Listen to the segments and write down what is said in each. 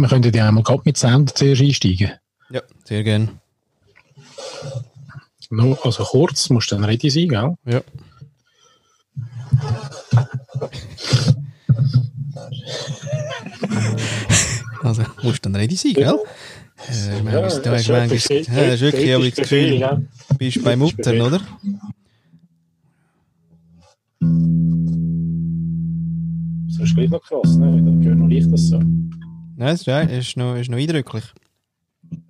wir könnten ja einmal gerade mit Sound zuerst einsteigen. Ja, sehr gerne. No, also kurz, musst du dann ready sein, gell? Ja. Also, musst dann ready sein, gell? Äh, du ja, hast wirklich aber das Gefühl, du bist bei Muttern, oder? Das ist gleich noch krass, ne? Dann gehört noch nicht das so. Nein, es ist noch, ist noch eindrücklich.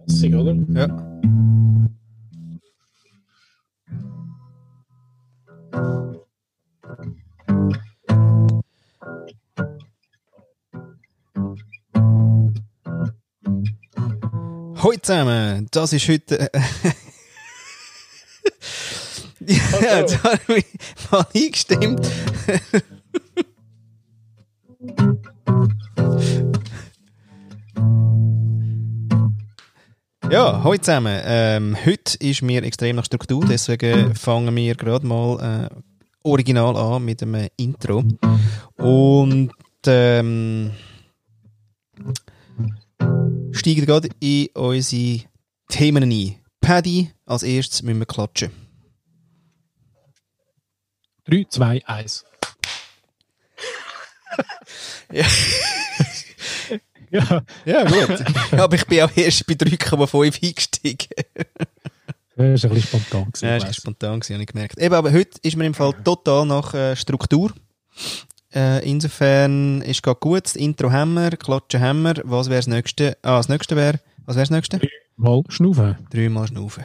Lässig, oder? Ja. Hallo zusammen, das ist heute. ja, jetzt habe ich mal eingestimmt. Ja, hallo zusammen. Ähm, heute ist mir extrem nach Struktur, deswegen fangen wir gerade mal äh, original an mit einem Intro. Und ähm, steigen gerade in unsere Themen ein. Paddy, als erstes müssen wir klatschen. 3, 2, 1. ja. Ja. ja, gut. Aber ich bin auch erst bei 3,5 eingestiegen. Das war ein bisschen spontan. Gewesen, ja, das war spontan, habe ich gemerkt. Eben, aber heute ist mir im Fall total nach äh, Struktur. Äh, insofern ist es gut. Das Intro haben wir, Klatschen haben wir. Was wäre das nächste? Ah, das nächste wäre, was wäre das nächste? Dreimal schnaufen. Dreimal schnaufen.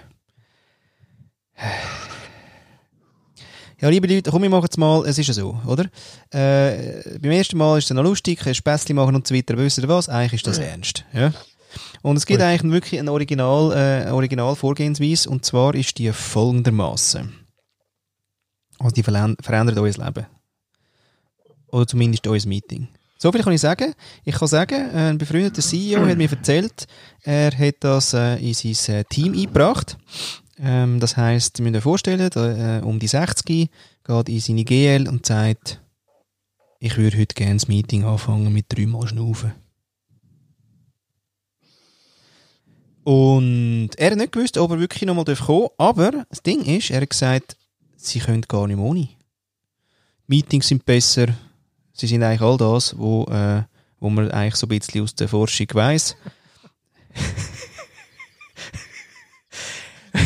Ja, liebe Leute, komm, wir machen es mal, es ist ja so, oder? Äh, beim ersten Mal ist es noch lustig, ein Späßchen machen und so weiter, wisst ihr was? Eigentlich ist das ernst, ja? Und es gibt eigentlich wirklich eine Original, äh, Original Vorgehensweise, und zwar ist die folgendermaßen. Also die verändert unser Leben. Oder zumindest unser Meeting. So viel kann ich sagen. Ich kann sagen, ein befreundeter CEO hat mir erzählt, er hat das äh, in sein äh, Team eingebracht. Ähm, das heisst, Sie müssen sich vorstellen, da, äh, um die 60 geht in seine GL und sagt, ich würde heute gerne das Meeting anfangen mit dreimal Schnaufen. Und er hat nicht gewusst, ob er wirklich nochmal kommen darf, aber das Ding ist, er hat gesagt, sie können gar nicht ohne. Meetings sind besser, sie sind eigentlich all das, wo, äh, wo man eigentlich so ein bisschen aus der Forschung weiss.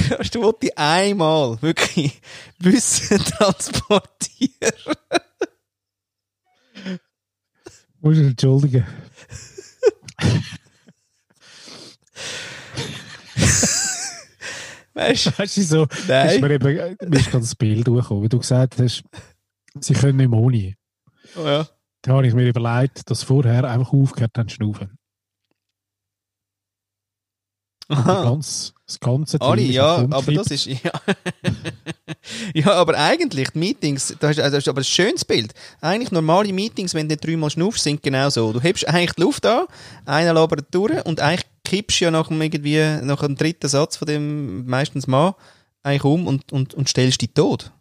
du wollte einmal wirklich Wissen transportieren. Muss ich entschuldigen. weißt du? Weißt du, so, Nein. ist mir eben, mir ist gerade das Bild durchgekommen, wie du gesagt hast, sie können nicht mehr ohne. Oh ja. Da habe ich mir überlegt, dass vorher einfach aufgehört haben zu schnaufen. Ganz, das ganze Team Alle, ja, aber das ist, ja. ja, aber eigentlich, die Meetings, das ist, also das ist aber ein schönes Bild. Eigentlich normale Meetings, wenn du dreimal schnaufst, sind genau so. Du hebst eigentlich die Luft an, einer labert durch und eigentlich kippst du ja nach dem, irgendwie, nach dem dritten Satz von dem, meistens Mann, eigentlich um und, und, und stellst dich tot.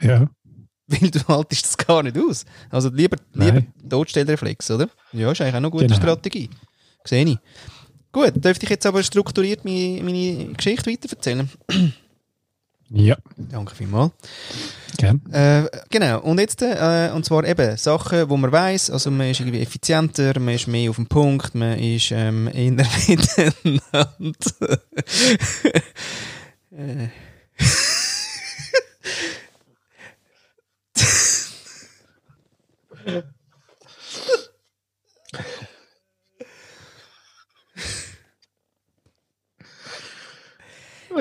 Ja. Weil du haltest das gar nicht aus. Also lieber, lieber Nein. Todstellreflex, oder? Ja, ist eigentlich auch eine gute Genau. Strategie. Sehe ich. Gut, dürfte ich jetzt aber strukturiert meine, meine Geschichte weiterverzählen? Ja, Danke vielmals. gern. Äh, genau, und jetzt, äh, und zwar eben Sachen, wo man weiß, also man ist irgendwie effizienter, man ist mehr auf dem Punkt, man ist ähm, eher miteinander. äh.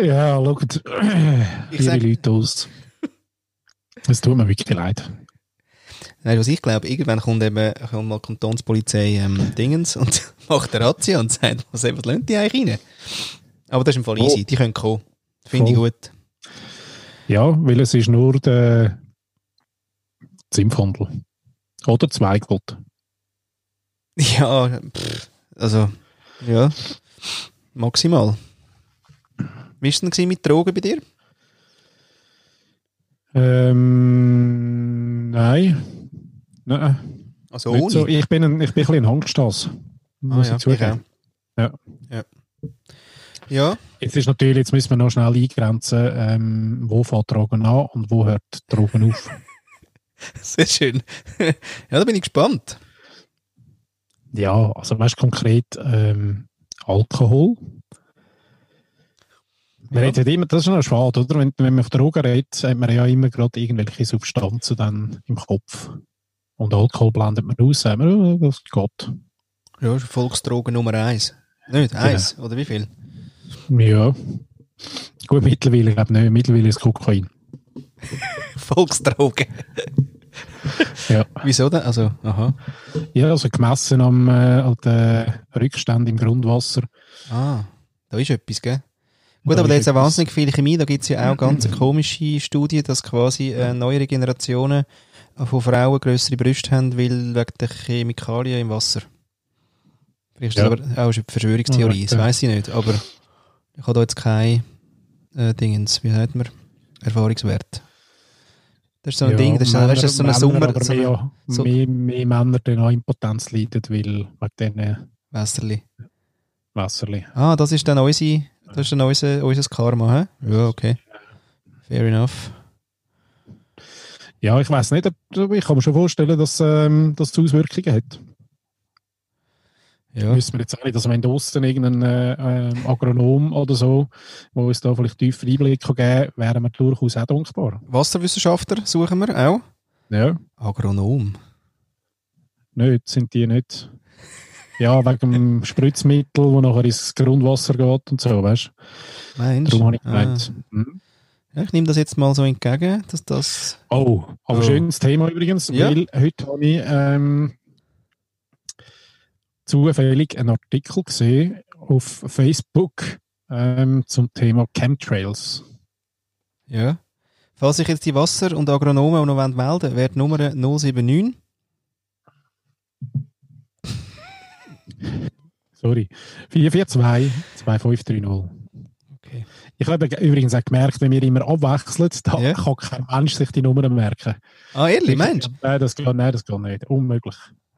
Ja, schaut, Ich liebe sag- Leute aus. Es tut mir wirklich leid. Nein, was ich glaube, irgendwann kommt eben kommt mal Kantonspolizei ähm, Dingens und macht eine Razzia und sagt, was, was lernt die eigentlich rein? Aber das ist im Fall easy, die können kommen. Finde ich Voll. gut. Ja, weil es ist nur der Zimpfhandel. Oder Zweigwort. Ja, pff, also, ja, maximal. Wie war es denn mit Drogen bei dir? Ähm, nein. Nein. Also ohne? so. Ich bin ein, ich bin ein bisschen Angsthass. Muss ja, ich zugeben. ich. Ja. Ja. Ja, Jetzt ist natürlich, jetzt müssen wir noch schnell eingrenzen, ähm, wo fängt Drogen an und wo hört Drogen auf. sehr schön. ja, da bin ich gespannt. ja, also weißt du konkret ähm, Alkohol. Man Ja. redet immer, das ist noch schade, oder? Wenn, wenn man auf Drogen redet, hat man ja immer gerade irgendwelche Substanzen dann im Kopf. Und Alkohol blendet man aus, sagt man, oh, das geht. Ja, ist Volksdroge Nummer eins. Nicht? Eins? Oder wie viel? Ja. Gut, mittlerweile, glaube ich nicht. Mittlerweile ist Kokain. Volksdroge. Ja. Wieso denn? Also, aha. Ja, also gemessen am, äh, an den Rückständen im Grundwasser. Ah, da ist etwas, gell? Gut, aber da ja etwas. wahnsinnig viel Chemie. Da gibt es ja auch ganz komische Studien, dass quasi äh, neuere Generationen von Frauen größere Brüste haben, weil wegen der Chemikalien im Wasser. Vielleicht ist das Ja. aber auch eine Verschwörungstheorie, Ja, das ja. weiß ich nicht. Aber ich habe da jetzt kein äh, Dingens, wie sagt man, Erfahrungswert. Das ist so ein Ja, Ding, das ist, Männer- weißt, das ist so ein Sommer, aber so mehr, so- mehr, mehr Männer dann an Impotenz leiden, weil wegen diesen Wässerli. Wasserli. Ah, das ist dann unsere, das ist dann unser, unser Karma, hä? Ja, okay. Fair enough. Ja, ich weiß nicht, ob- ich kann mir schon vorstellen, dass ähm, das Auswirkungen hat. Ja. Müssen wir jetzt auch nicht, dass wenn draussen irgendein äh, Agronom oder so, wo uns da vielleicht tiefer Einblick geben kann, wären wir durchaus auch dankbar. Wasserwissenschaftler suchen wir auch. Ja, Agronom. nicht, sind die nicht. Ja, wegen dem Spritzmittel, wo nachher ins Grundwasser geht und so, weißt du? Meinst Darum habe ich Ah. gemeint. Hm. Ja, ich nehme das jetzt mal so entgegen, dass das. Oh, aber Oh. schönes Thema übrigens, Ja. weil heute habe ich ähm, zufällig einen Artikel gesehen auf Facebook ähm, zum Thema Chemtrails. Ja. Falls sich jetzt die Wasser- und Agronomen auch noch melden wollen, wäre die Nummer 079. Sorry. 442 2530. Okay. Ich habe übrigens auch gemerkt, wenn wir immer abwechseln, da Ja. kann kein Mensch sich die Nummern merken. Ah, ehrlich, meinst du? Nein, das geht, nein, das geht nicht. Unmöglich.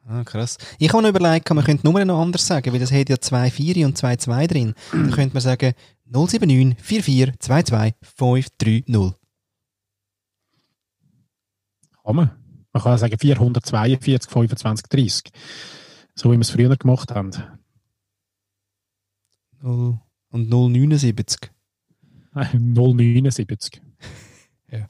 Ah, krass. Ich habe noch überlegt, man könnte die Nummer noch anders sagen, weil das hat ja 2,4 und 2,2 drin. Dann könnte man sagen 079 44 22 530. Kann man. Man kann auch sagen 442 25 30. So wie wir es früher gemacht haben. 0 und 079. 079. Ja.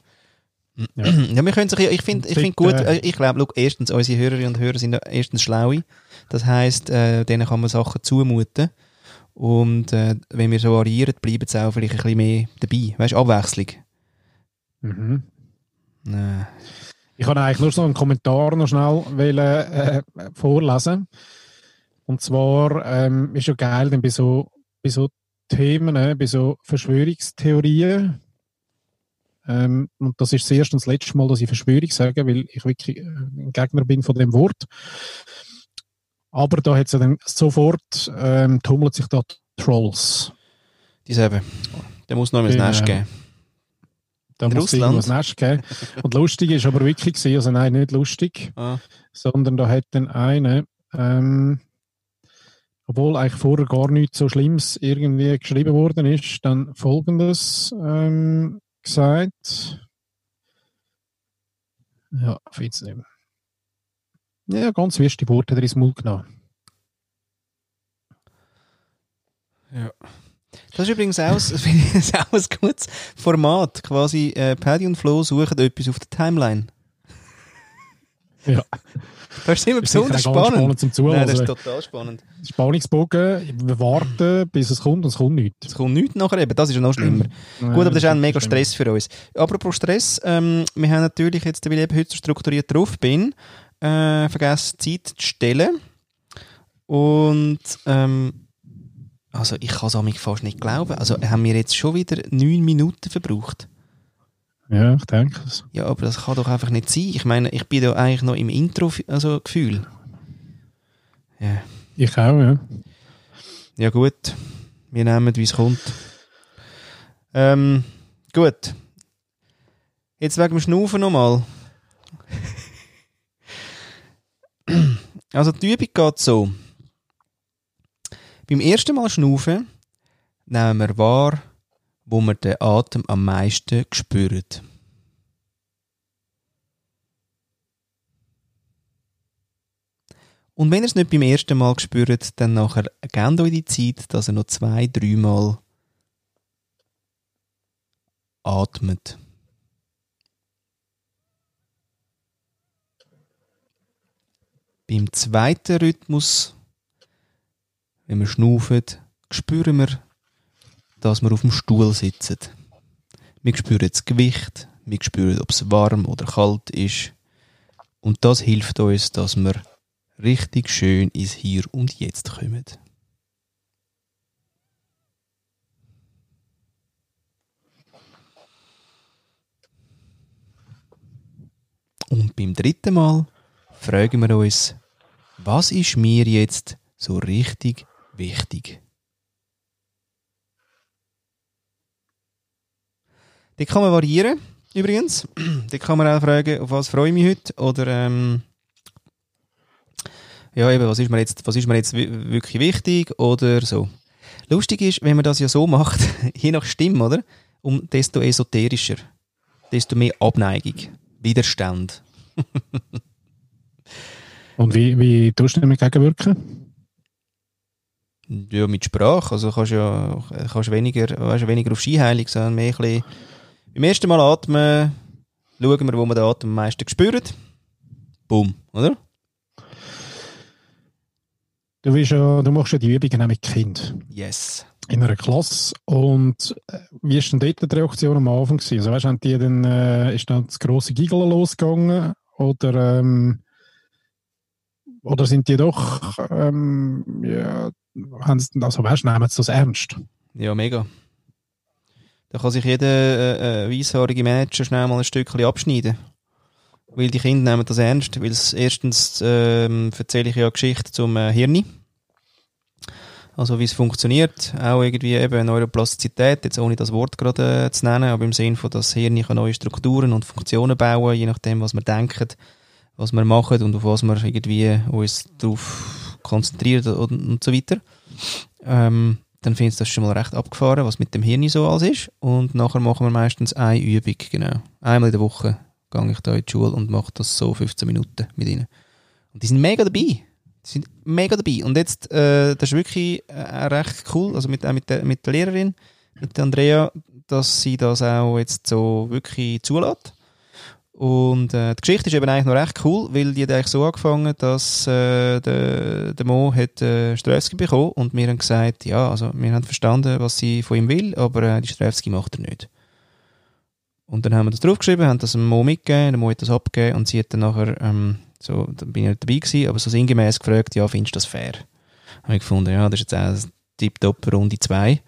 Ja. Ja, wir können sich, ich finde ich find gut, äh, äh, ich glaube, erstens, unsere Hörerinnen und Hörer sind erstens schlaue. Das heisst, äh, denen kann man Sachen zumuten. Und äh, wenn wir so variieren, bleiben sie auch vielleicht ein bisschen mehr dabei. Weißt du, Abwechslung. Mhm. Nein. Ich kann eigentlich nur so einen Kommentar noch schnell wollen, äh, vorlesen. Und zwar ähm, ist ja geil, denn bei so, bei so Themen, äh, bei so Verschwörungstheorien, ähm, und das ist das erste und das letzte Mal, dass ich Verschwörung sage, weil ich wirklich äh, ein Gegner bin von dem Wort. Aber da hat es ja dann sofort, ähm, tummelt sich da Trolls. Dieselbe. Der muss noch ins Genau. Nest geben. Da muss es irgendwas Nest geben. Und lustig ist aber wirklich gewesen, also nein, nicht lustig, Ah. sondern da hat dann eine, ähm, obwohl eigentlich vorher gar nichts so Schlimmes irgendwie geschrieben worden ist, dann folgendes ähm, gesagt. Ja, finde es nicht mehr. Ja, ganz wüste Worte er ins Maul genommen. Das ist übrigens auch, ich, ist auch ein gutes Format. Quasi, äh, Paddy und Flo suchen etwas auf der Timeline. Ja. Das ist immer Das ist besonders ganz spannend. spannend zum Zuhören. Nein, das ist Also, total spannend. Spannungsbogen, wir warten, bis es kommt und es kommt nichts. Es kommt nichts nachher eben, das ist ja noch schlimmer. Gut, aber das ist auch ein mega Stress für uns. Apropos Stress, ähm, wir haben natürlich jetzt, weil ich eben heute so strukturiert drauf bin, äh, vergessen, Zeit zu stellen. Und, ähm, also ich kann es mich fast nicht glauben. Also haben wir jetzt schon wieder neun Minuten verbraucht. Ja, ich denke es. Ja, aber das kann doch einfach nicht sein. Ich meine, ich bin da eigentlich noch im Intro, also Gefühl. Ja. Ich auch, ja. Ja, gut. Wir nehmen, wie es kommt. Ähm, gut. Jetzt wegen dem Schnaufen nochmal. also, die Übung geht so. Beim ersten Mal schnaufen nehmen wir wahr, wo wir den Atem am meisten spüren. Und wenn ihr es nicht beim ersten Mal spürt, dann nachher gebt euch die Zeit, dass ihr noch zwei, dreimal atmet. Beim zweiten Rhythmus, wenn wir schnaufen, spüren wir, dass wir auf dem Stuhl sitzen. Wir spüren das Gewicht, wir spüren, ob es warm oder kalt ist. Und das hilft uns, dass wir richtig schön ins Hier und Jetzt kommen. Und beim dritten Mal fragen wir uns, was ist mir jetzt so richtig wichtig? Die kann man variieren, übrigens. Die kann man auch fragen, auf was freue ich mich heute? Oder, ähm, ja, eben, was ist mir jetzt, was ist mir jetzt wirklich wichtig? Oder so. Lustig ist, wenn man das ja so macht, je nach Stimme, oder? Um desto esoterischer, desto mehr Abneigung, Widerstand. Und wie, wie tust du damit gegenwirken? Ja, mit Sprache. Also kannst ja kannst weniger, weißt, weniger auf Skiheilung, sondern mehr ein bisschen beim ersten Mal atmen, schauen wir, wo wir den Atem am meisten spüren. Boom, oder? Du, bist ja, du machst ja die Übungen mit Kind. Yes. In einer Klasse. Und äh, wie war denn dort die Reaktion am Anfang? Gewesen? Also, weißt, haben die dann, äh, ist dann das grosse Giggeln losgegangen? Oder, ähm, oder sind die doch, ähm, ja, also weißt, nehmen sie das ernst? Ja, mega. Da kann sich jeder äh, äh, weisshaarige Manager schnell mal ein Stückchen abschneiden. Weil die Kinder nehmen das ernst. Weil erstens ähm, erzähle ich ja Geschichte zum äh, Hirn. Also wie es funktioniert. Auch irgendwie eben Neuroplastizität, jetzt ohne das Wort gerade äh, zu nennen, aber im Sinne von, dass das Hirn neue Strukturen und Funktionen bauen, je nachdem, was wir denken, was wir machen und auf was wir irgendwie uns darauf konzentrieren und, und so weiter. Ähm, dann findest du das schon mal recht abgefahren, was mit dem Hirn so alles ist. Und nachher machen wir meistens eine Übung, genau. Einmal in der Woche gehe ich da in die Schule und mache das so 15 Minuten mit ihnen. Und die sind mega dabei. Die sind mega dabei. Und jetzt, äh, das ist wirklich äh, recht cool, also mit, äh, mit, der, mit der Lehrerin, mit der Andrea, dass sie das auch jetzt so wirklich zulässt. Und äh, die Geschichte ist eben eigentlich noch recht cool, weil die hat eigentlich so angefangen, dass äh, der, der Mo hat äh, Strelski bekommen und wir haben gesagt, ja, also wir haben verstanden, was sie von ihm will, aber äh, die Strelski macht er nicht. Und dann haben wir das draufgeschrieben, haben das dem Mo mitgegeben, der Mo hat das abgegeben und sie hat dann nachher, ähm, so, da bin ich nicht dabei gewesen, aber so sinngemäß gefragt, ja, findest du das fair? Habe ich gefunden, ja, das ist jetzt auch tiptop Runde 2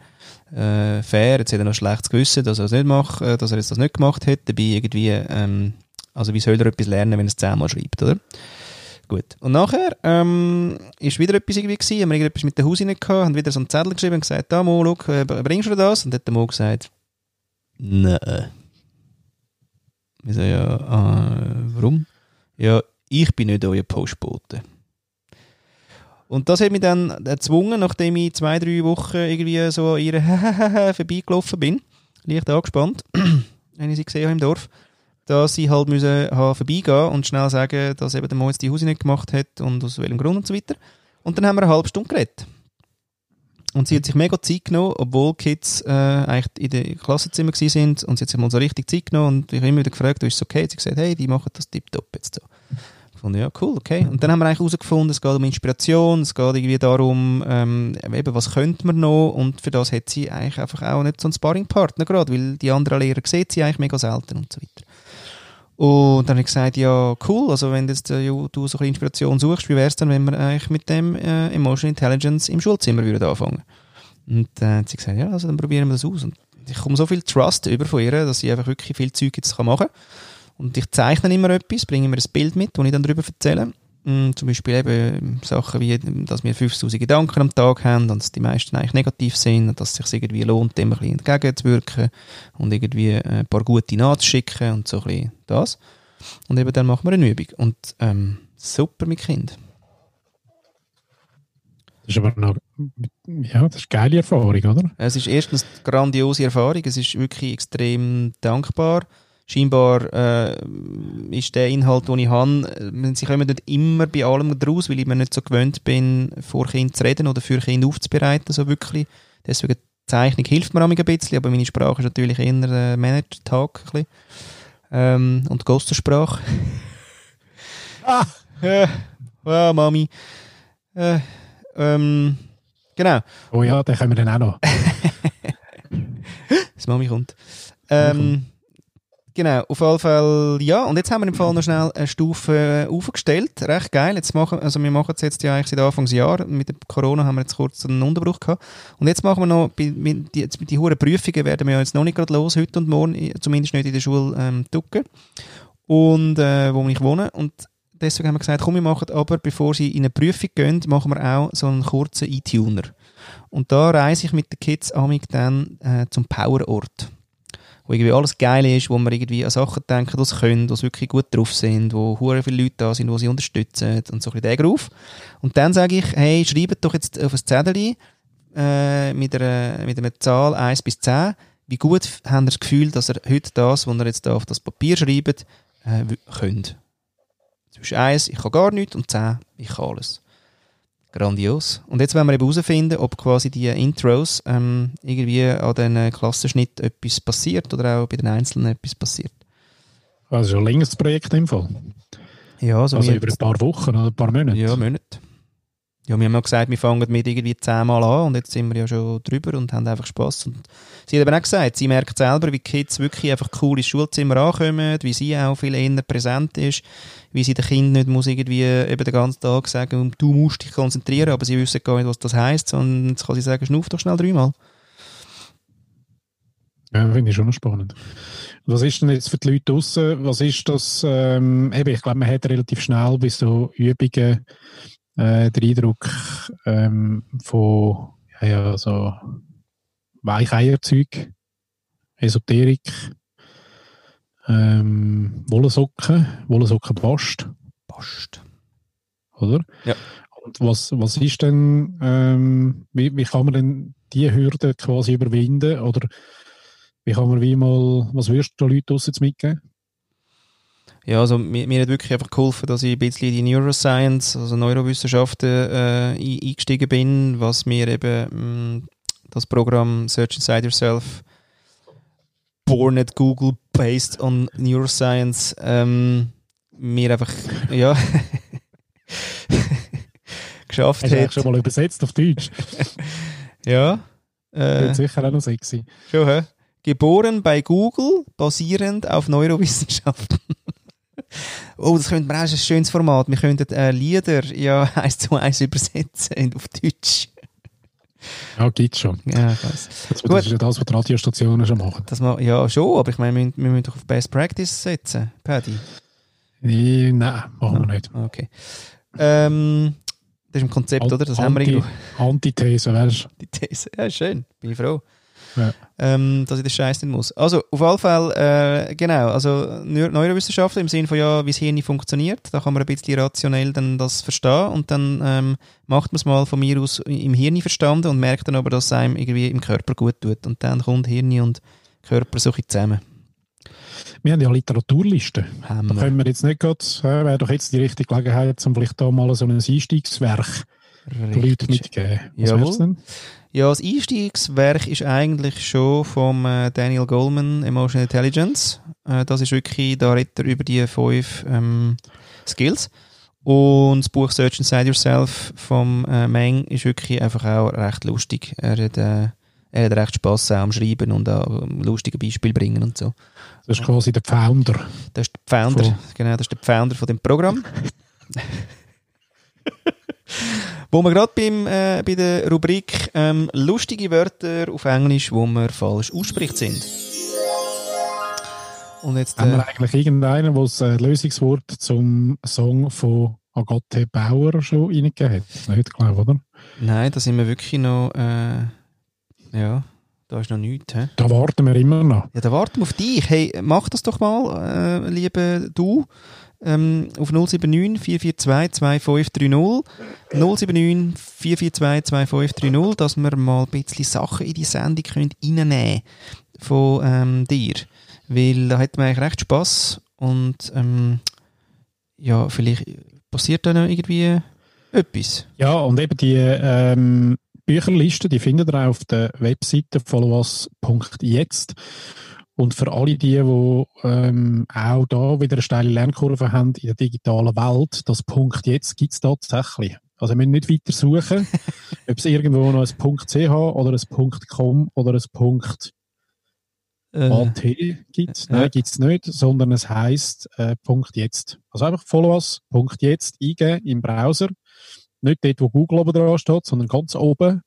äh, fair. Jetzt hat er noch schlechtes Gewissen, dass er es nicht macht, äh, dass er jetzt das nicht gemacht hat. Dabei irgendwie, ähm, also wie soll er etwas lernen, wenn er es zehnmal schreibt, oder? Gut. Und nachher ähm, ist wieder etwas irgendwie gewesen, haben wir irgendetwas mit der Hausin gehabt, haben wieder so einen Zettel geschrieben und gesagt, da Mo, schau, äh, bringst du das? Und dann hat der Mo gesagt, nein. Wir sagen, ja, äh, warum? Ja, ich bin nicht euer Postbote. Und das hat mich dann gezwungen, nachdem ich zwei, drei Wochen irgendwie so an ihr vorbeigelaufen bin, leicht angespannt, wenn ich sie gesehen habe im Dorf, dass ich halt müssen vorbeigehen und schnell sagen, dass eben der jetzt die Hause nicht gemacht hat und aus welchem Grund und so weiter. Und dann haben wir eine halbe Stunde geredet. Und sie hat sich mega Zeit genommen, obwohl die Kids äh, eigentlich in den Klassenzimmer sind und sie hat sich mal so richtig Zeit genommen und ich habe immer wieder gefragt, ist es okay? Sie hat gesagt, hey, die machen das tipptopp jetzt so. Fand, ja, cool, okay. Und dann haben wir eigentlich herausgefunden, es geht um Inspiration, es geht irgendwie darum, ähm, eben, was könnte man noch und für das hat sie eigentlich einfach auch nicht so einen Sparringpartner gerade, weil die anderen Lehrer sieht sie eigentlich mega selten und so weiter. Und dann habe ich gesagt, ja, cool, also wenn jetzt, äh, du so ein bisschen Inspiration suchst, wie wäre es dann, wenn wir eigentlich mit dem äh, Emotional Intelligence im Schulzimmer würden anfangen? Und dann äh, hat sie gesagt, ja, also dann probieren wir das aus. Und ich komme so viel Trust über von ihr, dass sie einfach wirklich viel Zeug jetzt machen kann. Und ich zeichne immer etwas, bringe mir ein Bild mit, das ich dann darüber erzähle. Mm, zum Beispiel eben Sachen wie, dass wir 5000 Gedanken am Tag haben und dass die meisten eigentlich negativ sind und dass es sich irgendwie lohnt, dem ein bisschen entgegenzuwirken und irgendwie ein paar gute nachzuschicken und so ein bisschen das. Und eben dann machen wir eine Übung. Und ähm, super mit Kind. Das ist aber noch, ja, das ist eine geile Erfahrung, oder? Es ist erstens eine grandiose Erfahrung, es ist wirklich extrem dankbar. Scheinbar äh, ist der Inhalt, den ich habe, äh, sie kommen nicht immer bei allem raus, weil ich mir nicht so gewöhnt bin, vor Kind zu reden oder für Kinder aufzubereiten, so wirklich. Deswegen die Zeichnung hilft mir ein bisschen, aber meine Sprache ist natürlich eher äh, Manager-Tag. Ähm, und Gostersprache. ah! Ja, oh, Mami. Äh, ähm, genau. Oh ja, den können wir dann auch noch. das Mami kommt. Ähm, genau, auf jeden Fall, ja. Und jetzt haben wir im Fall noch schnell eine Stufe äh, aufgestellt. Recht geil. Jetzt machen, also wir machen es jetzt ja eigentlich seit Anfangsjahr. Mit der Corona haben wir jetzt kurz einen Unterbruch gehabt. Und jetzt machen wir noch, die, mit die hohen Prüfungen werden wir jetzt noch nicht gerade los, heute und morgen, zumindest nicht in der Schule ähm, ducken. Und, äh, wo ich wohne. Und deswegen haben wir gesagt, komm, wir machen aber, bevor sie in eine Prüfung gehen, machen wir auch so einen kurzen E-Tuner. Und da reise ich mit den Kids amig dann äh, zum Powerort. Wo irgendwie alles geil ist, wo man irgendwie an Sachen denken, die sie können, die wirklich gut drauf sind, wo hure viele Leute da sind, die sie unterstützen und so ein bisschen drauf. Und dann sage ich, hey, schreibt doch jetzt auf ein Zettel äh, mit, einer, mit einer Zahl 1 bis 10, wie gut habt ihr das Gefühl, dass ihr heute das, was ihr jetzt da auf das Papier schreibt, äh, könnt. Zwischen 1, ich kann gar nichts, und 10, ich kann alles. Grandios. Und jetzt wollen wir eben herausfinden, ob quasi die Intros ähm, irgendwie an den Klassenschnitt etwas passiert oder auch bei den Einzelnen etwas passiert. Also schon ein längeres Projekt im Fall. Ja, also, also über ein paar Wochen oder ein paar Monate. Ja, Monate. Ja, wir haben ja gesagt, wir fangen mit irgendwie zehnmal an und jetzt sind wir ja schon drüber und haben einfach Spass. Und sie hat eben auch gesagt, sie merkt selber, wie Kids wirklich einfach cool ins Schulzimmer ankommen, wie sie auch viel eher präsent ist, wie sie den Kind nicht muss irgendwie eben den ganzen Tag sagen, du musst dich konzentrieren, aber sie wissen gar nicht, was das heisst, sondern jetzt kann sie sagen, schnuff doch schnell dreimal. Ja, finde ich schon spannend. Was ist denn jetzt für die Leute draußen, was ist das, ähm, eben, ich glaube, man hat relativ schnell bei so Übungen äh, den Eindruck ähm, von ja, so Weicheierzeug, Esoterik, ähm, Wollensocken, Wollensocken Bast. Bast. Oder? Ja. Und was, was ist denn, ähm, wie, wie kann man denn diese Hürde quasi überwinden? Oder wie kann man wie mal, was würdest du den Leuten draussen mitgeben? Ja, also mir, mir hat wirklich einfach geholfen, dass ich ein bisschen in die Neuroscience, also Neurowissenschaften äh, eingestiegen bin, was mir eben mh, mm, das Programm Search Inside Yourself born at Google based on Neuroscience ähm, mir einfach ja geschafft Hast hat. schon mal übersetzt auf Deutsch? ja. Äh, sicher auch noch sexy. Schon, hä? Geboren bei Google, basierend auf Neurowissenschaften. Oh, das könnte man auch, ein schönes Format. Wir könnten äh, Lieder ja eins zu eins übersetzen auf Deutsch. Ja, gibt schon. Ja. Das, das ist ja das, was die Radiostationen schon machen. Das ma ja, schon, aber ich meine, wir, wir müssen doch auf Best Practice setzen, Paddy. Nee, nein, machen wir nicht. Okay. Ähm, das ist ein Konzept, Alt, oder? Das Anti, haben wir irgendwo. Antithese, weißt du? Antithese, ja, schön. Bin ich froh ja. ähm, dass ich den Scheiß nicht muss. Also, auf jeden Fall, äh, genau, also Neurowissenschaften im Sinne von, ja, wie das Hirn funktioniert, da kann man ein bisschen rationell dann das verstehen und dann ähm, macht man es mal von mir aus im Hirn verstanden und merkt dann aber, dass es einem irgendwie im Körper gut tut und dann kommt Hirn und Körper so zusammen. Wir haben ja Literaturlisten. Haben da können wir jetzt nicht gerade, äh, wäre doch jetzt die richtige Gelegenheit, um vielleicht da mal so ein Einstiegswerk den Leuten mitzugeben. Was Jawohl. Ja, das Einstiegswerk ist eigentlich schon vom äh, Daniel Goleman, Emotional Intelligence. Äh, das ist wirklich, da redet er über die fünf ähm, Skills. Und das Buch Search Inside Yourself vom äh, Meng ist wirklich einfach auch recht lustig. Er hat, äh, er hat recht Spass am Schreiben und auch lustige Beispiele bringen und so. Das ist quasi der Founder. Das ist der Founder, von... genau, das ist der Founder von dem Programm. Wo wir gerade äh, bei der Rubrik ähm, lustige Wörter auf Englisch, wo man falsch ausspricht, sind. Und jetzt, äh, Haben wir äh, eigentlich irgendeinen, der das äh, Lösungswort zum Song von Agathe Bauer schon reingegeben hat? Nicht, glaube ich, oder? Nein, da sind wir wirklich noch. Äh, ja, da ist noch nichts. He? Da warten wir immer noch. Ja, da warten wir auf dich. Hey, mach das doch mal, äh, liebe du. Ähm, auf 079 442 2530 079 442 2530, dass wir mal ein bisschen Sachen in die Sendung können reinnehmen von ähm, dir. Weil da hat man eigentlich recht Spass und ähm, ja, vielleicht passiert da noch irgendwie etwas. Ja, und eben die ähm, Bücherliste, die findet ihr auch auf der Webseite followers.jetzt. Und für alle die, die ähm, auch da wieder eine steile Lernkurve haben in der digitalen Welt, das Punkt jetzt gibt es tatsächlich. Also wir müssen nicht weiter suchen, ob es irgendwo noch ein .ch oder ein .com oder ein Äh, .at gibt. Nein, gibt es nicht, sondern es heisst äh, Punkt jetzt. Also einfach follow us, Punkt jetzt eingeben im Browser. Nicht dort, wo Google oben dran steht, sondern ganz oben.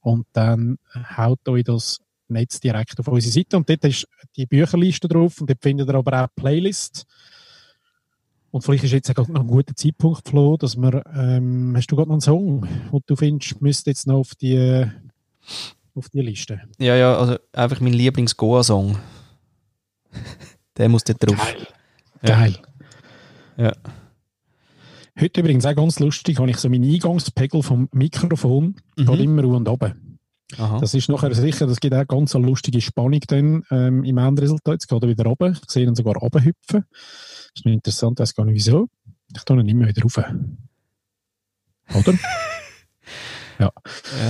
Und dann haut euch das Netz direkt auf unsere Seite. Und dort ist die Bücherliste drauf und dort findet ihr aber auch die Playlist. Und vielleicht ist jetzt auch noch ein guter Zeitpunkt, Flo, dass wir, ähm, hast du gerade noch einen Song, den du findest, müsste jetzt noch auf die, auf die Liste? ja, ja, also einfach mein Lieblings-Goa-Song. Der muss dort drauf. Geil. Ja. Geil. Ja. Heute übrigens auch ganz lustig, habe ich so meinen Eingangspegel vom Mikrofon, Mhm. geht immer und oben. Aha. Das ist nachher sicher, das gibt auch ganz eine lustige Spannung dann ähm, im Endresultat. Jetzt geht er wieder runter. Ich sehe ihn sogar runterhüpfen. Das ist noch interessant, ich weiß gar nicht wieso. Ich tue ihn immer wieder rauf. Oder? Ja,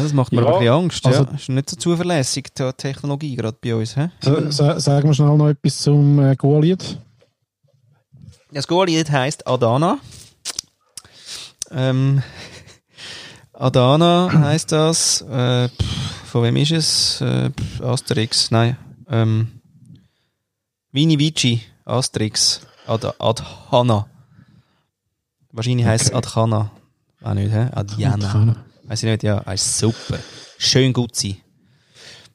das macht mir Ja, ein bisschen Angst. also- ja. Ist nicht so zuverlässig, die Technologie gerade bei uns. He? Sa- sa- Sagen wir schnell noch etwas zum äh, Goa-Lied. Das Goalied heisst Adana. Ähm, Adana heisst das. Äh, pff, von wem ist es? Äh, Asterix, nein. Ähm, Vini Vici, Asterix, Ad Adhana. Wahrscheinlich heisst es. Adhana. Auch nicht, hä? Adjana. Weiß ich nicht, ja. Ist super. Schön gut sein.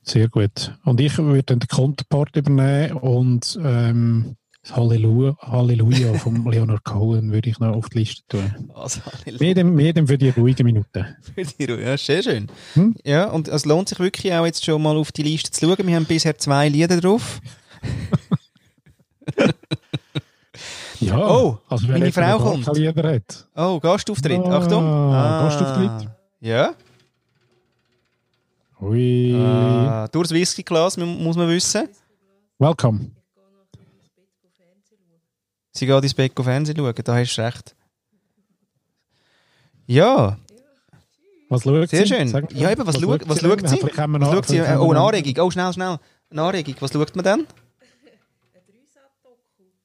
Sehr gut. Und ich würde dann den Counterpart übernehmen und ähm, das Halleluja, Halleluja von Leonard Cohen würde ich noch auf die Liste tun. Also, Mehr dem, mehr dem für die ruhigen Minuten. Für die Ruhe. Ja, sehr schön. Hm? Ja, und es lohnt sich wirklich auch jetzt schon mal auf die Liste zu schauen. Wir haben bisher zwei Lieder drauf. Ja, Oh, also meine Frau kommt. hat. Oh, Gastauftritt. Ah, Achtung. Gastauftritt. Ja. Ui. Ah, durchs Whiskyglas mu- muss man wissen. Welcome. Sie geht ins auf Fernsehen schauen, da hast du recht. Ja, Was schaut sehr sie? schön. Sag Ja, eben, was, schaut, was denn? schaut sie? Haben wir Was schaut sie? vielleicht haben Oh, eine Anregung. Oh, schnell, schnell. Eine Anregung. Was schaut man dann?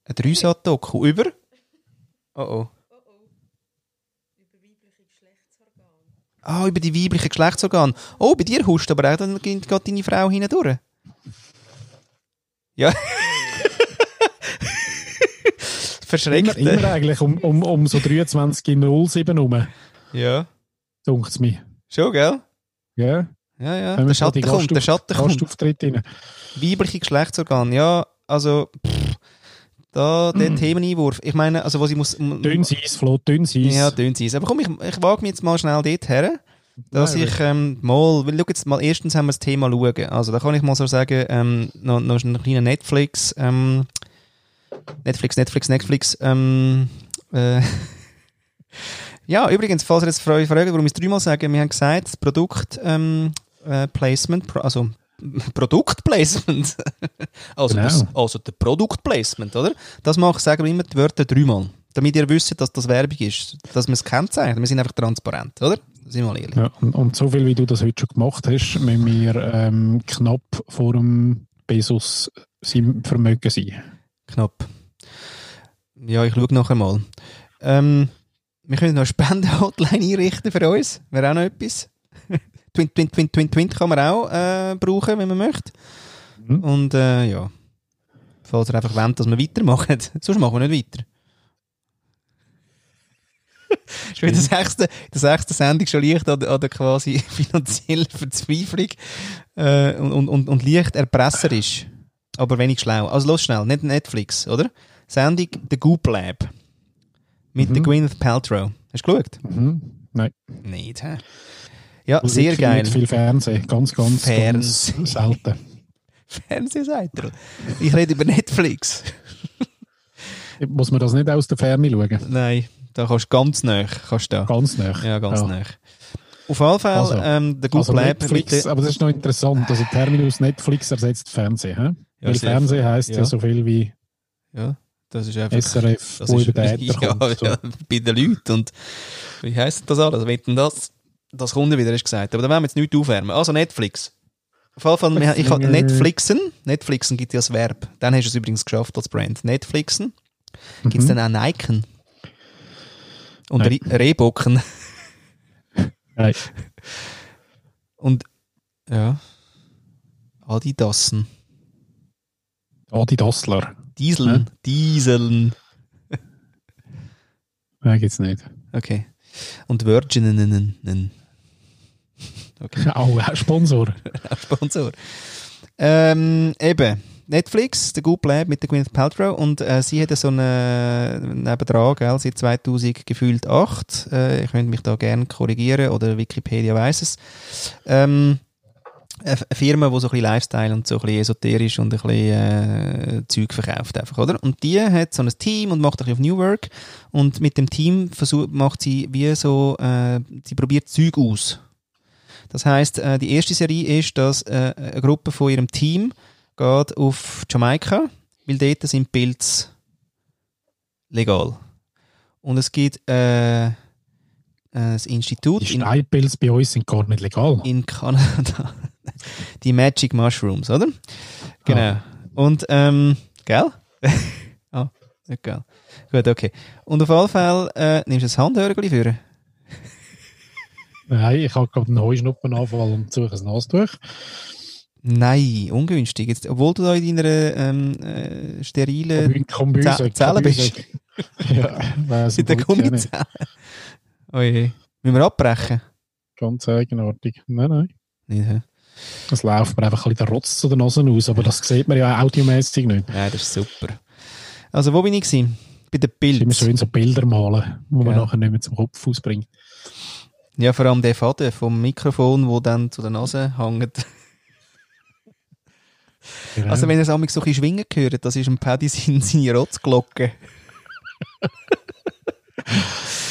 Ein Dreisat-Doku. Über? Oh oh. Ah, über die weiblichen Geschlechtsorgane. Oh, bei dir huscht aber auch, dann geht deine Frau hindurch. Ja. Verschreckt. Immer, immer eigentlich um, um, um so 23.07 herum, Ja. dunkt es mir. Schon, gell? Ja, Ja, ja. Der Schatten kommt, der Gastauf- Schatten kommt. Gastauftritt rein. Weibliche Geschlechtsorgane, ja, also, pff, da, der Themeneinwurf. Ich meine, also, was ich muss. Dünnes Eis, Flo, dünnes Eis. Ja, dünn sein. Aber komm, ich, ich wage mich jetzt mal schnell dort her, dass Nein, ich ähm, mal, weil schau jetzt mal, erstens haben wir das Thema schauen. Also, da kann ich mal so sagen, ähm, noch, noch ein kleiner Netflix, ähm, Netflix, Netflix, Netflix, ähm, äh, ja, übrigens, falls ihr jetzt fra- fragt, warum ich es dreimal sage, wir haben gesagt, das Produkt, ähm, äh, Placement, also, Produktplacement. also, Genau. das, also der Produktplacement, oder? Das mache ich, sagen wir immer die Wörter dreimal. Damit ihr wisst, dass das Werbung ist. Dass wir es kennzeichnen. Wir sind einfach transparent, oder? Sind wir mal ehrlich. Ja, und, und so viel, wie du das heute schon gemacht hast, müssen wir ähm, knapp vor dem Bezos sein Vermögen sein. Knapp. Ja, ich schaue nachher mal. Ähm, wir können noch eine Spenden-Hotline einrichten für uns. Wäre auch noch etwas. Twin, Twin, Twin, Twin, Twin kann man auch äh, brauchen, wenn man möchte. Mhm. Und äh, ja, falls ihr einfach wollt, dass wir weitermachen, sonst machen wir nicht weiter. Schon in der sechsten, der sechsten Sendung schon leicht an, an der quasi finanziellen Verzweiflung äh, und, und, und, und leicht erpresserisch, aber wenig schlau. Also los schnell, nicht Netflix, oder? Sendung The Goop Lab mit Mhm. der Gwyneth Paltrow. Hast du geschaut? Mhm. Nein. Nicht, hä? Ja, Also sehr geil. Nicht viel Fernsehen, ganz, ganz, ganz Fernsehen. selten. Fernsehseite. Ich rede über Netflix. Muss man das nicht aus der Ferne schauen? Nein, da kannst du ganz nah. Kannst da. Ganz nah. Ja, ganz nah. Auf jeden Fall, Also, ähm, der Good Also Lab Netflix, aber das ist noch interessant. Also Terminus Netflix ersetzt Fernsehen. Hä? Weil sehr- Fernsehen heisst ja. ja. so viel wie Ja, das ist einfach... SRF, Das wo ist, über den Äther ja, kommt. So. ja, bei den Leuten. Und wie heisst das alles? Wenn denn das? Das kommt wieder, du gesagt. Aber da wollen wir jetzt nicht aufwärmen. Also Netflix. Auf jeden Fall, wir- ich habe Netflixen. Netflixen gibt ja das Verb. Dann hast du es übrigens geschafft als Brand. Netflixen. Gibt es Mhm. dann auch Nike? Und Nein. Re Rehbocken. Nein. Und, ja. Adidasen. Adi Dassler. Dieseln. Dieseln. Nein, gibt's nicht. Okay. Und Virgin. Okay. Auch auch Sponsor. Sponsor. Ähm, eben, Netflix, der Good Lab mit der Gwyneth Paltrow und äh, sie hat so einen nebendran, gell, seit 2000 gefühlt 8. Äh, ich könnte mich da gerne korrigieren oder Wikipedia weiss es. Ähm, eine Firma, die so ein bisschen Lifestyle und so ein bisschen esoterisch und ein bisschen äh, Zeug verkauft einfach, oder? Und die hat so ein Team und macht ein bisschen auf New Work und mit dem Team versucht, macht sie wie so, äh, sie probiert Zeug aus. Das heißt, äh, die erste Serie ist, dass äh, eine Gruppe von ihrem Team geht auf Jamaika, weil dort sind Pilze legal. Und es gibt äh, das Institut Die in, Steinpilze bei uns sind gar nicht legal. in Kanada. Die Magic Mushrooms, oder? Genau. Und, ähm, gell? ah, nicht gell. Gut, okay. Und auf alle Fälle, äh, nimmst du das Handhörgeli für? Nein, ich habe gerade einen Heuschnuppenanfall und suche ein Nastuch. Nein, ungünstig. Jetzt, obwohl du da in deiner ähm, äh, sterilen Komm bei uns Ze- weg, Zellen komm bei uns bist. Ja, weiss mit der. Gummizelle. Oh je. Müssen wir abbrechen? Ganz eigenartig. Nein, nein. Nicht, Es läuft mir einfach ein bisschen der Rotz zu den Nasen aus, aber das sieht man ja audiomäßig nicht. Nein, das ist super. Also, wo bin ich gewesen? Bei den ist immer schön so Bilder malen, wo man Ja. nachher nicht mehr zum Kopf ausbringt. Ja, vor allem der Faden vom Mikrofon, wo dann zu der Nase hängt. Genau. Also, wenn ihr es einmal so ein bisschen schwingen hört, das ist ein Paddy seine Rotzglocke.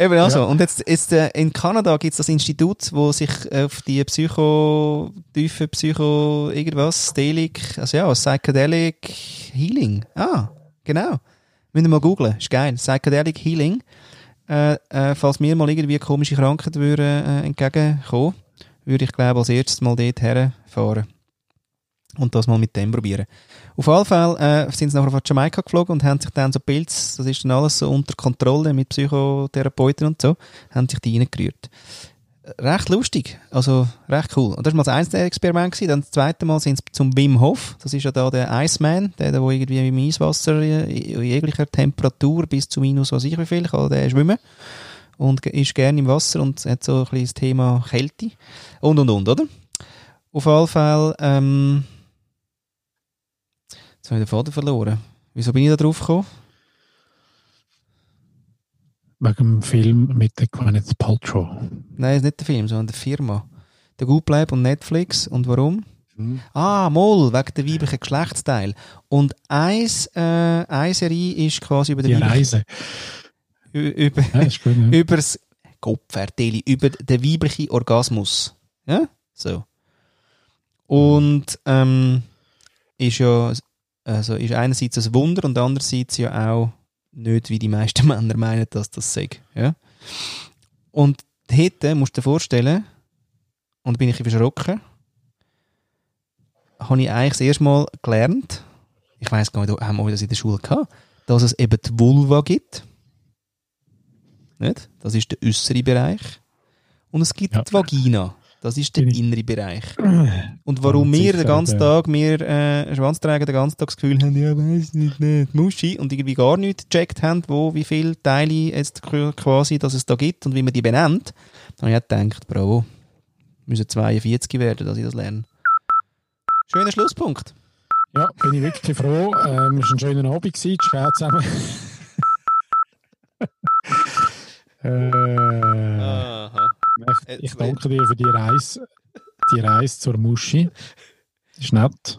Eben also, und jetzt, jetzt äh, in Kanada gibt es das Institut, wo sich auf die Psycho, tiefe Psycho, irgendwas, Stelic, also ja, Psychedelic Healing. Ah, genau. Müsst ihr mal googlen, ist geil. Psychedelic Healing. Äh, äh, falls mir mal irgendwie komische Krankheiten würden, äh, entgegenkommen, würde ich glaube als erstes mal dort herfahren. Und das mal mit dem probieren. Auf jeden Fall äh, sind sie nachher auf Jamaika geflogen und haben sich dann so Pilze, das ist dann alles so unter Kontrolle mit Psychotherapeuten und so, haben sich die reingerührt. Recht lustig, also recht cool. Und das war mal das einzige Experiment. Gewesen. Dann das zweite Mal sind sie zum Wim Hof, das ist ja da der Iceman, der, der irgendwie im Eiswasser in jeglicher Temperatur bis zu minus was ich wie viel kann, der schwimmen und ist gerne im Wasser und hat so ein bisschen das Thema Kälte und und und, oder? Auf jeden Fall, ähm, jetzt habe ich den Faden verloren. Wieso bin ich da drauf gekommen? Wegen dem Film mit der Gwyneth Paltrow. Nein, ist nicht der Film, sondern die Firma. Der Lab und Netflix. Und warum? Ah, Moll, wegen der weiblichen Geschlechtsteil. Und eins, äh, eine Serie ist quasi über den Die Reise. über, Ja, gut, ja. übers Kopfverteilung, über den weiblichen Orgasmus. Ja? So. Und, ähm, ist ja, also ist einerseits ein Wunder und andererseits ja auch nicht, wie die meisten Männer meinen, dass das sei. Ja? Und heute, musst du dir vorstellen, und da bin ich ein bisschen erschrocken, habe ich eigentlich das erste Mal gelernt, ich weiss gar nicht, haben wir das in der Schule gehabt, dass es eben die Vulva gibt. Nicht? Das ist der äußere Bereich. Und es gibt Ja. die Vagina. Das ist der innere Bereich. Und warum wir den ganzen. Tag, wir äh, Schwanzträger den ganzen Tag das Gefühl haben, ja, weiss nicht, nicht, Muschi, und irgendwie gar nicht gecheckt haben, wo, wie viele Teile jetzt qu- quasi, dass es da gibt und wie man die benennt, dann habe ich gedacht, bravo, müssen 42 werden, dass ich das lerne. Schöner Schlusspunkt. Ja, bin ich wirklich froh. Ähm, es war ein schöner Abend, gewesen, ciao zusammen. äh, Aha. Ich, ich danke dir für die Reise, die Reise zur Muschi. Das ist nett.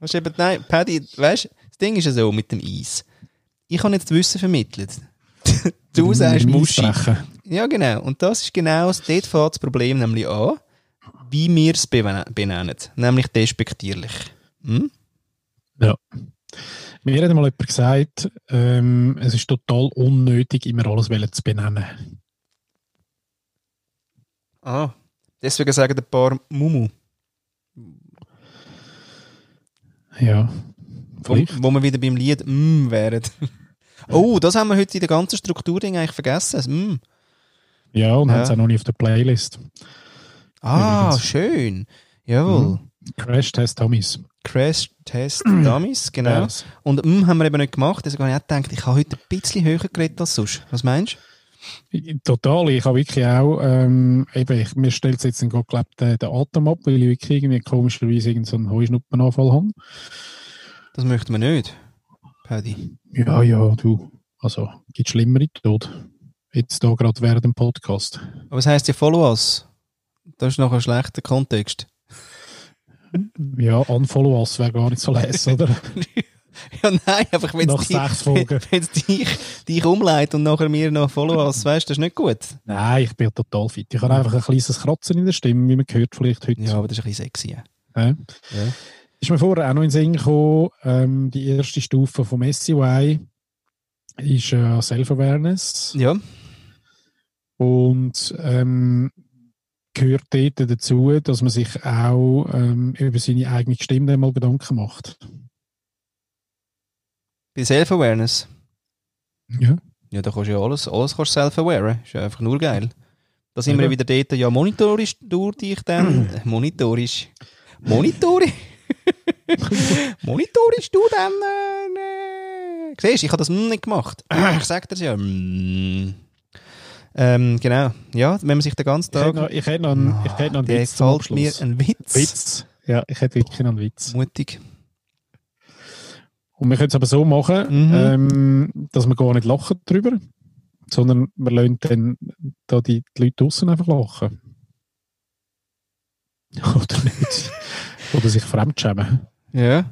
Weißt du, eben, nein, Paddy, weißt du, Das Ding ist ja so mit dem Eis. Ich habe jetzt Wissen vermittelt. du sagst Muschi. Eisbrechen. Ja, genau. Und das ist genau das, dort fängt das Problem nämlich an, wie wir es benennen. Nämlich despektierlich. Hm? Ja. Mir hat mal jemand gesagt, ähm, es ist total unnötig, immer alles zu benennen. Ah. Deswegen sagen ein paar Mumu. Ja. Wo, Vielleicht. wo wir wieder beim Lied mm wären. oh, das haben wir heute in der ganzen Strukturding eigentlich vergessen. das Mm. Ja, und Ja. haben es auch noch nicht auf der Playlist. Ah, Übrigens. schön. Jawohl. Crash Test Dummies. Crash Test Dummies, genau. Yes. Und mm haben wir eben nicht gemacht. Deswegen habe ich auch gedacht, ich habe heute ein bisschen höher geredet als sonst. Was meinst Total, ich habe wirklich auch, ähm, eben, ich, mir stellt jetzt in Gott glaubt den, den Atem ab, weil ich wirklich irgendwie komischerweise irgendeinen so einen Heuschnuppenanfall habe. Das möchten wir nicht, Paddy. Ja, ja, du, also, gibt schlimmere Tod. Jetzt da gerade während dem Podcast. Aber es heisst ja Follow Us. Das ist noch ein schlechter Kontext. Ja, Unfollow Us wäre gar nicht so leise, oder? ja, nein, einfach wenn es dich, dich umleitet und nachher mir noch Follow Us, weißt du, das ist nicht gut. Nein, ich bin total fit. Ich habe einfach ein kleines Kratzen in der Stimme, wie man gehört vielleicht heute. Ja, aber das ist ein bisschen sexy. Ja. Ja. Ja. Ist mir vorher auch noch in den Sinn gekommen, ähm, die erste Stufe vom SCY ist äh, Self-Awareness ja. und ähm, gehört dort dazu, dass man sich auch ähm, über seine eigene Stimme mal Gedanken macht. Bei Self-Awareness. Ja. Ja, da kannst du ja alles, alles kannst self-aware. Ist ja einfach nur geil. Da sind wir Ja. ja wieder dort, ja, monitorisch durch dich dann. monitorisch. Monitorisch. monitorisch du dann. Äh, äh. Siehst du, ich habe das nicht gemacht. ich sag dir ja. Mm. Ähm, genau. Ja, wenn man sich den ganzen Ich hätte Tag. noch, ich hätte noch einen, ich hätte noch einen der Witz mir Abschluss. ein Witz. Witz. Ja, ich hätte wirklich noch einen Witz. Mutig. Und wir können es aber so machen, Mhm. ähm, dass wir gar nicht lachen drüber, sondern wir lassen dann da die, die Leute draussen einfach lachen. Oder nicht. Oder sich fremdschämen. Ja.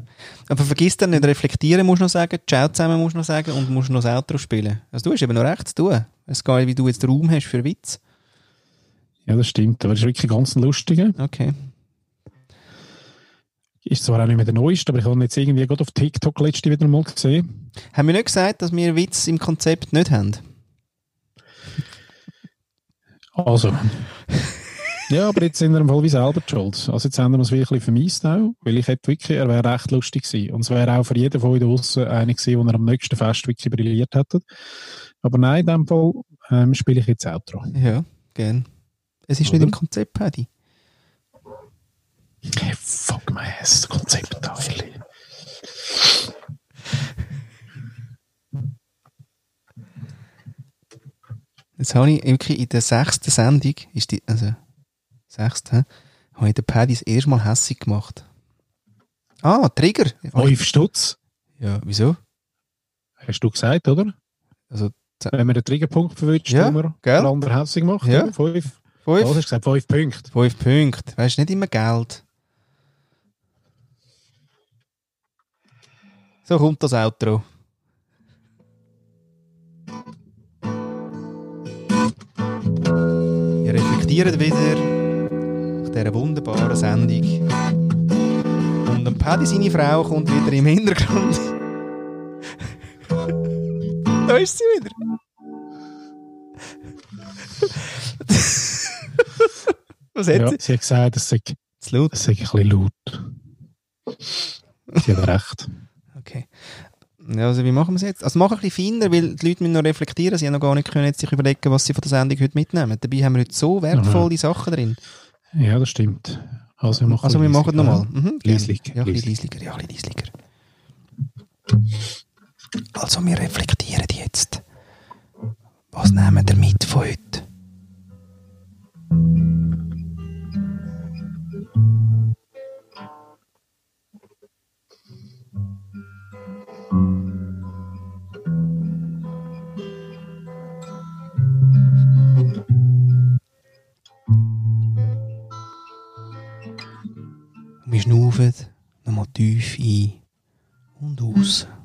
Aber vergiss dann nicht, reflektieren musst du noch sagen, Ciao zusammen musst du noch sagen und musst noch das Outro spielen. Also du hast eben noch recht zu tun. Es geil, wie du jetzt Raum hast für Witz. Ja, das stimmt. Aber das ist wirklich ganz ein lustiger. Okay. Ist zwar auch nicht mehr der neueste, aber ich habe ihn jetzt irgendwie gerade auf TikTok letzte wieder mal gesehen. Haben wir nicht gesagt, dass wir Witz im Konzept nicht haben? Also. ja, aber jetzt sind wir im Fall wie selber schuld. Also jetzt haben wir es wirklich vermisst auch, weil ich hätte wirklich, er wäre recht lustig gewesen. Und es wäre auch für jeden von euch draussen einer gewesen, wo er am nächsten Fest wirklich brilliert hätte. Aber nein, in dem Fall ähm, spiele ich jetzt Outro. Ja, gern. Es ist Oder? nicht im Konzept, Paddy. Hey, fuck my ass, das Konzept da, ehrlich. Jetzt habe ich wirklich in der sechsten Sendung, ist die, also, sechste, habe ich den Paddy das erste Mal hässig gemacht. Ah, Trigger. Fünf Stutz, Ja, wieso? hast du gesagt, oder? Also, Wenn man den Triggerpunkt verwünscht, Ja, wo man gell? den anderen hässlich macht. Ja. Fünf. fünf, Was hast du gesagt? Fünf Punkte. fünf Punkte. Weißt du, nicht immer Geld. So kommt das Outro. Wir reflektieren wieder nach dieser wunderbaren Sendung. Und ein Paddy, seine Frau, kommt wieder im Hintergrund. da ist sie wieder. Was hat Ja, sie? sie hat gesagt, es sei, es sei ein bisschen laut. Sie hat recht. Okay. Ja, also wie machen wir es jetzt? Also mach ein bisschen feiner, weil die Leute müssen noch reflektieren. Sie haben noch gar nicht können jetzt sich überlegen, was sie von der Sendung heute mitnehmen. Dabei haben wir heute so wertvolle Sachen drin. Ja, das stimmt. Also wir machen, Also wir machen leislicher. nochmal. Mhm. Leislich, Ja, ein bisschen. Ja, ein bisschen. Also wir reflektieren jetzt. Was nehmen wir mit von heute? Schnaufen nochmal tief ein und aus. Ciao